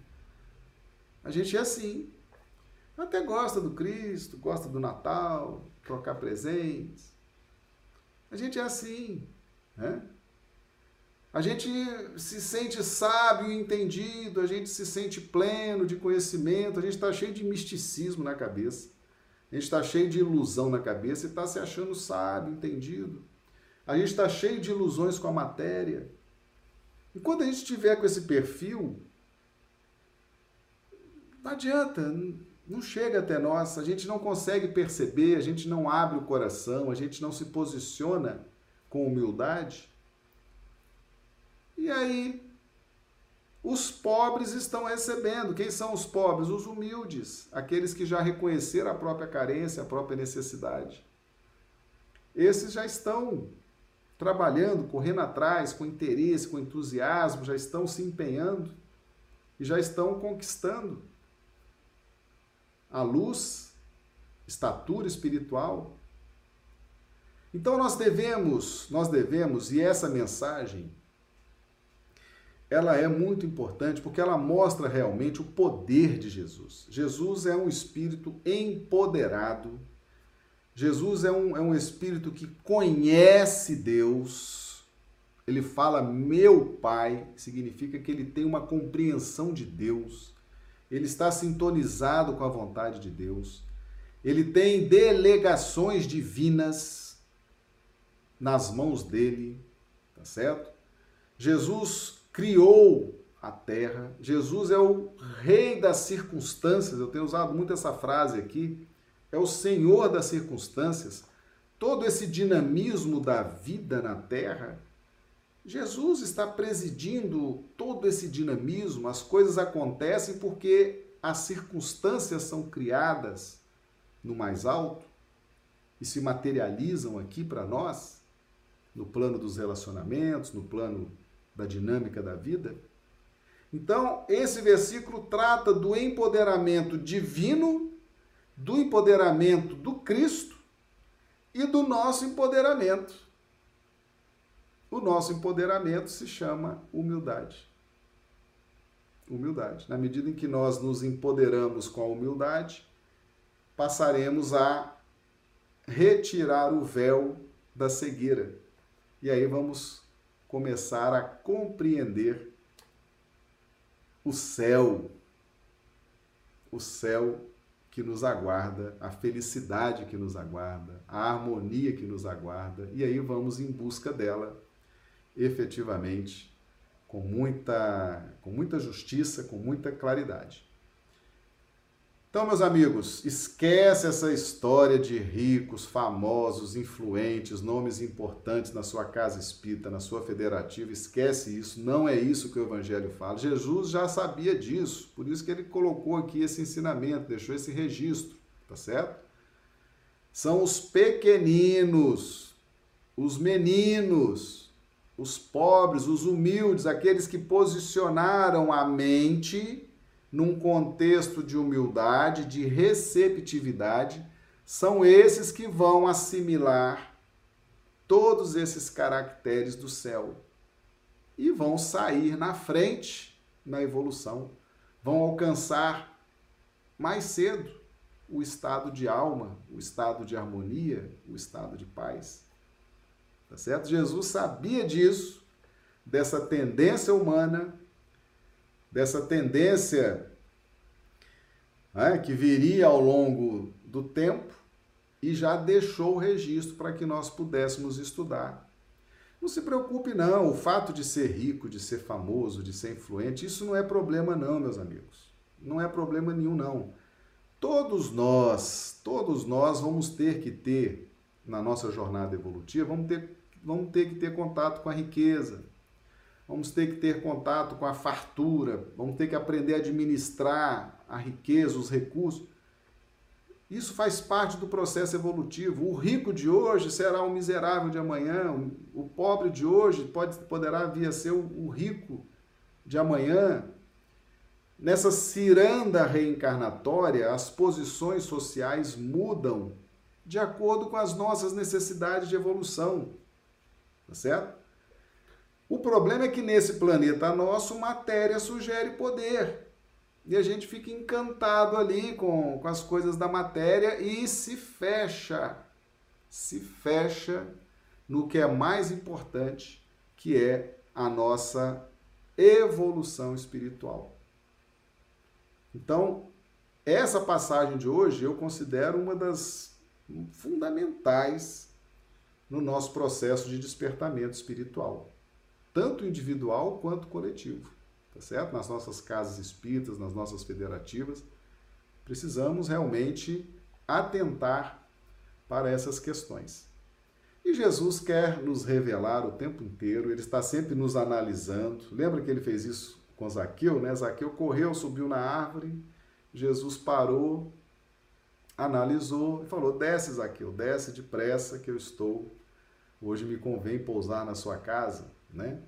A gente é assim. Até gosta do Cristo, gosta do Natal, trocar presentes. A gente é assim, né? A gente se sente sábio entendido, a gente se sente pleno de conhecimento, a gente está cheio de misticismo na cabeça, a gente está cheio de ilusão na cabeça e está se achando sábio, entendido. A gente está cheio de ilusões com a matéria. E quando a gente tiver com esse perfil, não adianta, não chega até nós, a gente não consegue perceber, a gente não abre o coração, a gente não se posiciona com humildade. E aí, os pobres estão recebendo. Quem são os pobres? Os humildes, aqueles que já reconheceram a própria carência, a própria necessidade. Esses já estão trabalhando, correndo atrás, com interesse, com entusiasmo, já estão se empenhando e já estão conquistando a luz, estatura espiritual. Então nós devemos, nós devemos, e essa mensagem ela é muito importante porque ela mostra realmente o poder de Jesus. Jesus é um espírito empoderado. Jesus é um, é um espírito que conhece Deus. Ele fala meu Pai, significa que ele tem uma compreensão de Deus. Ele está sintonizado com a vontade de Deus. Ele tem delegações divinas nas mãos dele, tá certo? Jesus criou a terra. Jesus é o rei das circunstâncias. Eu tenho usado muito essa frase aqui. É o senhor das circunstâncias. Todo esse dinamismo da vida na terra, Jesus está presidindo todo esse dinamismo. As coisas acontecem porque as circunstâncias são criadas no mais alto e se materializam aqui para nós, no plano dos relacionamentos, no plano da dinâmica da vida. Então, esse versículo trata do empoderamento divino, do empoderamento do Cristo e do nosso empoderamento. O nosso empoderamento se chama humildade. Humildade. Na medida em que nós nos empoderamos com a humildade, passaremos a retirar o véu da cegueira. E aí vamos começar a compreender o céu, o céu que nos aguarda, a felicidade que nos aguarda, a harmonia que nos aguarda, e aí vamos em busca dela efetivamente com muita com muita justiça, com muita claridade. Então, meus amigos, esquece essa história de ricos, famosos, influentes, nomes importantes na sua casa espírita, na sua federativa. Esquece isso. Não é isso que o Evangelho fala. Jesus já sabia disso, por isso que ele colocou aqui esse ensinamento, deixou esse registro, tá certo? São os pequeninos, os meninos, os pobres, os humildes, aqueles que posicionaram a mente num contexto de humildade, de receptividade, são esses que vão assimilar todos esses caracteres do céu e vão sair na frente na evolução, vão alcançar mais cedo o estado de alma, o estado de harmonia, o estado de paz. Tá certo? Jesus sabia disso, dessa tendência humana dessa tendência né, que viria ao longo do tempo e já deixou o registro para que nós pudéssemos estudar. Não se preocupe, não. O fato de ser rico, de ser famoso, de ser influente, isso não é problema, não, meus amigos. Não é problema nenhum, não. Todos nós, todos nós vamos ter que ter, na nossa jornada evolutiva, vamos ter, vamos ter que ter contato com a riqueza, vamos ter que ter contato com a fartura, vamos ter que aprender a administrar a riqueza, os recursos. Isso faz parte do processo evolutivo. O rico de hoje será o miserável de amanhã, o pobre de hoje pode, poderá vir a ser o, rico de amanhã. Nessa ciranda reencarnatória, as posições sociais mudam de acordo com as nossas necessidades de evolução. Tá certo? O problema é que nesse planeta nosso, matéria sugere poder. e a gente fica encantado ali com, com as coisas da matéria e se fecha, se fecha no que é mais importante, que é a nossa evolução espiritual. Então, essa passagem de hoje eu considero uma das fundamentais no nosso processo de despertamento espiritual, tanto individual quanto coletivo, tá certo? Nas nossas casas espíritas, nas nossas federativas, precisamos realmente atentar para essas questões. E Jesus quer nos revelar o tempo inteiro, ele está sempre nos analisando. Lembra que ele fez isso com Zaqueu, né? Zaqueu correu, subiu na árvore, Jesus parou, analisou e falou: Desce, Zaqueu, desce depressa que eu estou. Hoje me convém pousar na sua casa, né?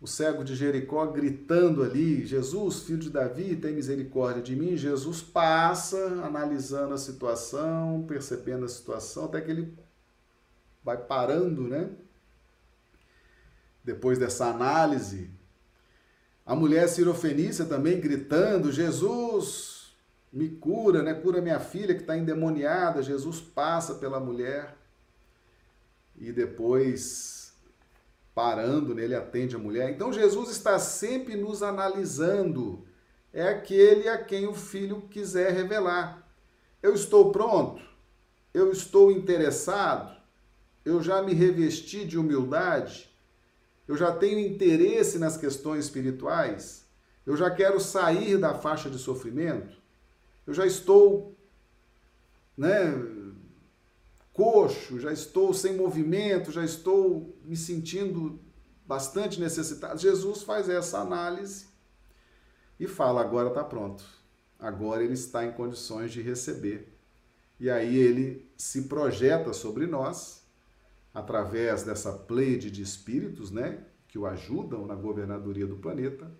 O cego de Jericó gritando ali: Jesus, filho de Davi, tem misericórdia de mim. Jesus passa, analisando a situação, percebendo a situação, até que ele vai parando, né? Depois dessa análise, a mulher sirofenícia também gritando: Jesus, me cura, né? Cura minha filha que está endemoniada. Jesus passa pela mulher e depois, parando nele, atende a mulher. Então Jesus está sempre nos analisando. É aquele a quem o filho quiser revelar. Eu estou pronto? Eu estou interessado? Eu já me revesti de humildade? Eu já tenho interesse nas questões espirituais? Eu já quero sair da faixa de sofrimento? Eu já estou, né, coxo, já estou sem movimento, já estou me sentindo bastante necessitado. Jesus faz essa análise e fala: agora está pronto. Agora ele está em condições de receber. E aí ele se projeta sobre nós através dessa pleide de espíritos, né, que o ajudam na governadoria do planeta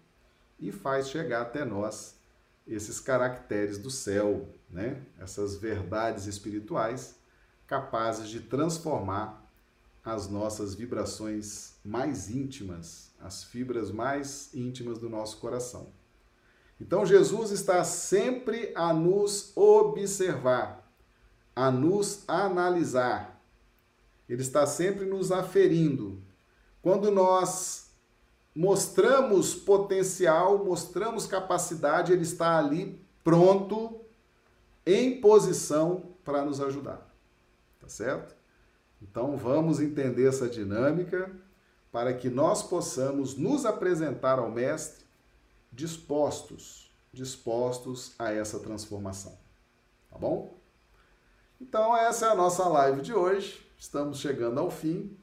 e faz chegar até nós esses caracteres do céu, né, essas verdades espirituais capazes de transformar as nossas vibrações mais íntimas, as fibras mais íntimas do nosso coração. Então Jesus está sempre a nos observar, a nos analisar, ele está sempre nos aferindo. Quando nós mostramos potencial, mostramos capacidade, ele está ali pronto, em posição para nos ajudar. Tá certo? Então vamos entender essa dinâmica para que nós possamos nos apresentar ao mestre dispostos, dispostos a essa transformação. Tá bom? Então essa é a nossa live de hoje. Estamos chegando ao fim.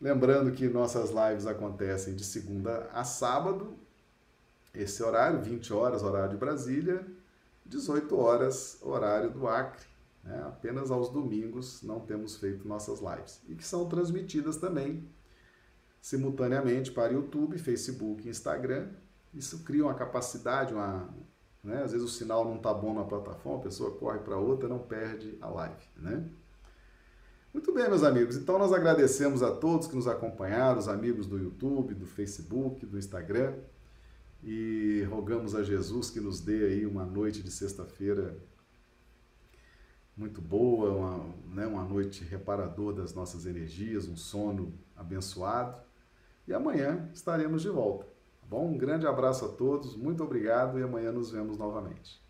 Lembrando que nossas lives acontecem de segunda a sábado, esse horário, 20 horas, horário de Brasília, 18 horas, horário do Acre. Né? Apenas aos domingos não temos feito nossas lives. E que são transmitidas também simultaneamente para YouTube, Facebook e Instagram. Isso cria uma capacidade, uma, né? às vezes o sinal não está bom na plataforma, a pessoa corre para outra, não perde a live. Né? Muito bem, meus amigos. Então nós agradecemos a todos que nos acompanharam, os amigos do YouTube, do Facebook, do Instagram, e rogamos a Jesus que nos dê aí uma noite de sexta-feira muito boa, uma, né, uma noite reparadora das nossas energias, um sono abençoado. E amanhã estaremos de volta. Tá bom? Um grande abraço a todos, muito obrigado e amanhã nos vemos novamente.